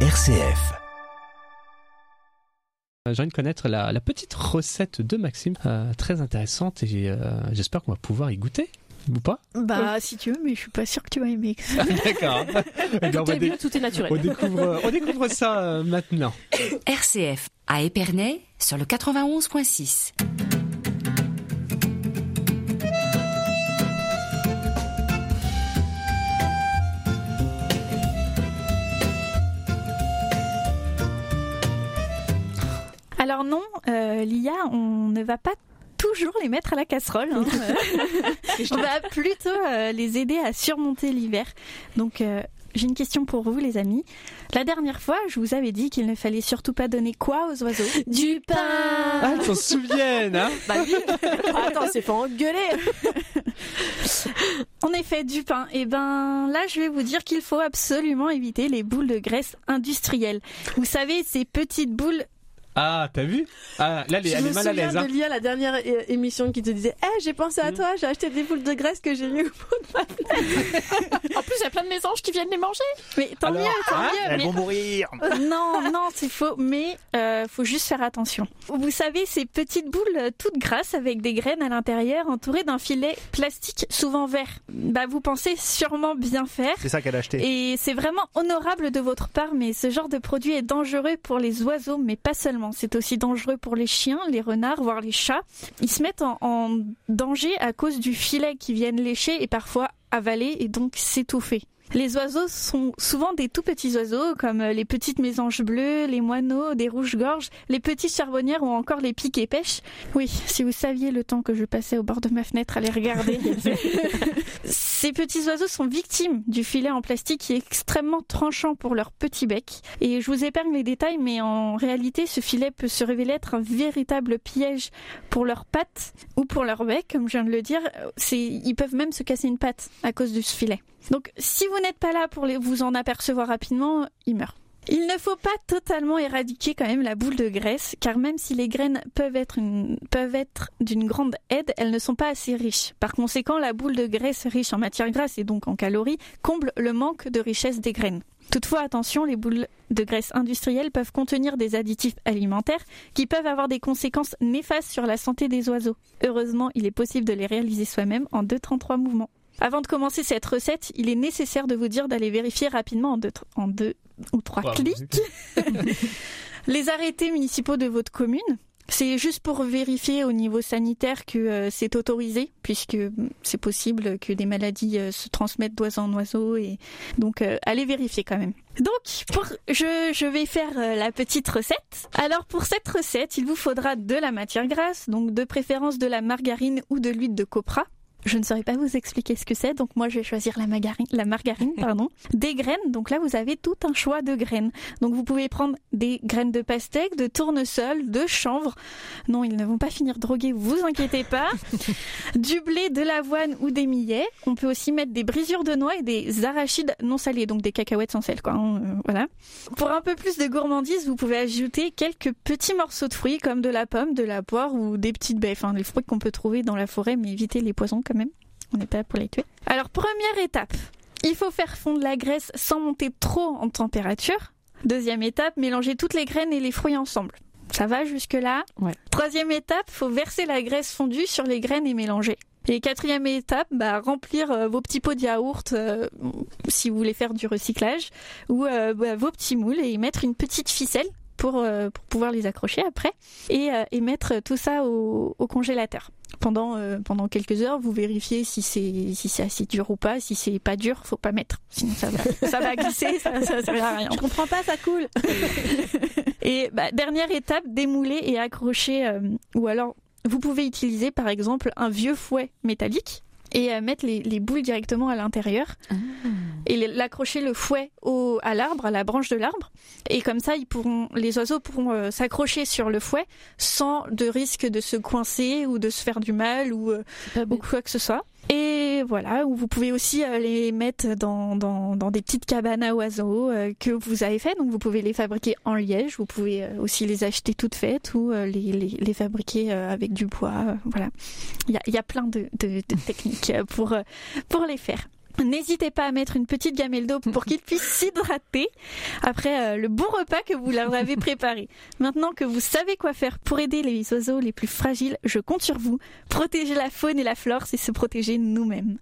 RCF. Euh, J'ai envie de connaître la, la petite recette de Maxime, euh, très intéressante et euh, j'espère qu'on va pouvoir y goûter. Ou pas Bah, si tu veux, mais je suis pas sûre que tu vas aimer. D'accord. Eh bien, on, Tout va est dé- mieux, tout est naturel. on découvre, on découvre ça euh, maintenant. RCF à Épernay sur le 91.6. Alors non, euh, l'IA, on ne va pas toujours les mettre à la casserole. hein. on va plutôt euh, les aider à surmonter l'hiver. Donc euh, j'ai une question pour vous les amis. La dernière fois, je vous avais dit qu'il ne fallait surtout pas donner quoi aux oiseaux? Du pain Ah, ils s'en souviennent, hein Bah oui Attends, c'est pas engueuler En effet, du pain. Et ben là, je vais vous dire qu'il faut absolument éviter les boules de graisse industrielles. Vous savez, ces petites boules Ah, t'as vu? Ah, là, elle est, Je elle me est mal à souviens l'aise. de Hein. Lia, la dernière émission qui te disait Eh, j'ai pensé à Mm. toi, j'ai acheté des boules de graisse que j'ai mis au fond de ma En plus, il y a plein de mésanges qui viennent les manger. Mais tant Alors, mieux, tant hein, mieux. Elles mais- vont mourir. Non, non, c'est faux, mais euh, faut juste faire attention. Vous savez, ces petites boules euh, toutes grasses avec des graines à l'intérieur entourées d'un filet plastique souvent vert. Bah, vous pensez sûrement bien faire. C'est ça qu'elle a acheté. Et c'est vraiment honorable de votre part, mais ce genre de produit est dangereux pour les oiseaux, mais pas seulement. C'est aussi dangereux pour les chiens, les renards, voire les chats. Ils se mettent en, danger à cause du filet qui viennent lécher et parfois avaler et donc s'étouffer. Les oiseaux sont souvent des tout petits oiseaux, comme les petites mésanges bleues, les moineaux, des rouges-gorges, les petites charbonnières ou encore les piques et pêches. Oui, si vous saviez le temps que je passais au bord de ma fenêtre à les regarder. Ces petits oiseaux sont victimes du filet en plastique qui est extrêmement tranchant pour leur petit bec. Et je vous épargne les détails, mais en réalité, ce filet peut se révéler être un véritable piège pour leurs pattes ou pour leur bec, comme je viens de le dire. Ils peuvent même se casser une patte à cause de ce filet. Donc, si vous n'êtes pas là pour vous en apercevoir rapidement, ils meurent. Il ne faut pas totalement éradiquer quand même la boule de graisse, car même si les graines peuvent être, d'une grande aide, elles ne sont pas assez riches. Par conséquent, la boule de graisse riche en matière grasse et donc en calories comble le manque de richesse des graines. Toutefois, attention, les boules de graisse industrielles peuvent contenir des additifs alimentaires qui peuvent avoir des conséquences néfastes sur la santé des oiseaux. Heureusement, il est possible de les réaliser soi-même en 2-33 mouvements. Avant de commencer cette recette, il est nécessaire de vous dire d'aller vérifier rapidement en en deux ou trois Wow. clics les arrêtés municipaux de votre commune. C'est juste pour vérifier au niveau sanitaire que euh, c'est autorisé, puisque mm, c'est possible que des maladies euh, se transmettent d'oiseau en oiseau, et donc euh, allez vérifier quand même. Donc, pour, je, je vais faire la petite recette. Alors, pour cette recette, il vous faudra de la matière grasse, donc de préférence de la margarine ou de l'huile de copra. Je ne saurais pas vous expliquer ce que c'est, donc moi je vais choisir la margarine, la margarine, pardon. Des graines, donc là vous avez tout un choix de graines. Donc vous pouvez prendre des graines de pastèque, de tournesol, de chanvre. Non, ils ne vont pas finir drogués, vous inquiétez pas. du blé, de l'avoine ou des millets. On peut aussi mettre des brisures de noix et des arachides non salés, donc des cacahuètes sans sel, quoi. hein, euh, voilà. Pour un peu plus de gourmandise, vous pouvez ajouter quelques petits morceaux de fruits comme de la pomme, de la poire ou des petites baies, enfin les fruits qu'on peut trouver dans la forêt, mais évitez les poisons quand même. On n'est pas là pour les tuer. Alors première étape, il faut faire fondre la graisse sans monter trop en température. Deuxième étape, mélanger toutes les graines et les fruits ensemble. Ça va jusque-là Ouais. Troisième étape, faut verser la graisse fondue sur les graines et mélanger. Et quatrième étape, bah, remplir euh, vos petits pots de yaourt euh, si vous voulez faire du recyclage ou euh, bah, vos petits moules et y mettre une petite ficelle pour, euh, pour pouvoir les accrocher après et, euh, et mettre tout ça au, au congélateur. Pendant, euh, pendant quelques heures, vous vérifiez si c'est si c'est assez dur ou pas. Si c'est pas dur, faut pas mettre. Sinon ça va, ça va glisser, ça, ça sert à rien. Je comprends pas, ça coule Et bah, dernière étape, démouler et accrocher. ou alors, vous pouvez utiliser par exemple un vieux fouet métallique et mettre les, les boules directement à l'intérieur et l'accrocher le fouet au, à l'arbre, à la branche de l'arbre. Et comme ça, ils pourront, les oiseaux pourront euh, s'accrocher sur le fouet sans de risque de se coincer ou de se faire du mal ou, euh, ou quoi que ce soit. Et voilà, ou vous pouvez aussi euh, les mettre dans, dans, dans des petites cabanes à oiseaux euh, que vous avez fait. Donc vous pouvez les fabriquer en liège, vous pouvez aussi les acheter toutes faites ou les, les, les fabriquer avec du bois. voilà, il y a, il y a plein de, de, de techniques pour, pour les faire. N'hésitez pas à mettre une petite gamelle d'eau pour qu'ils puissent s'hydrater après euh, le bon repas que vous leur avez préparé. Maintenant que vous savez quoi faire pour aider les oiseaux les plus fragiles, je compte sur vous. Protéger la faune et la flore, c'est se protéger nous-mêmes.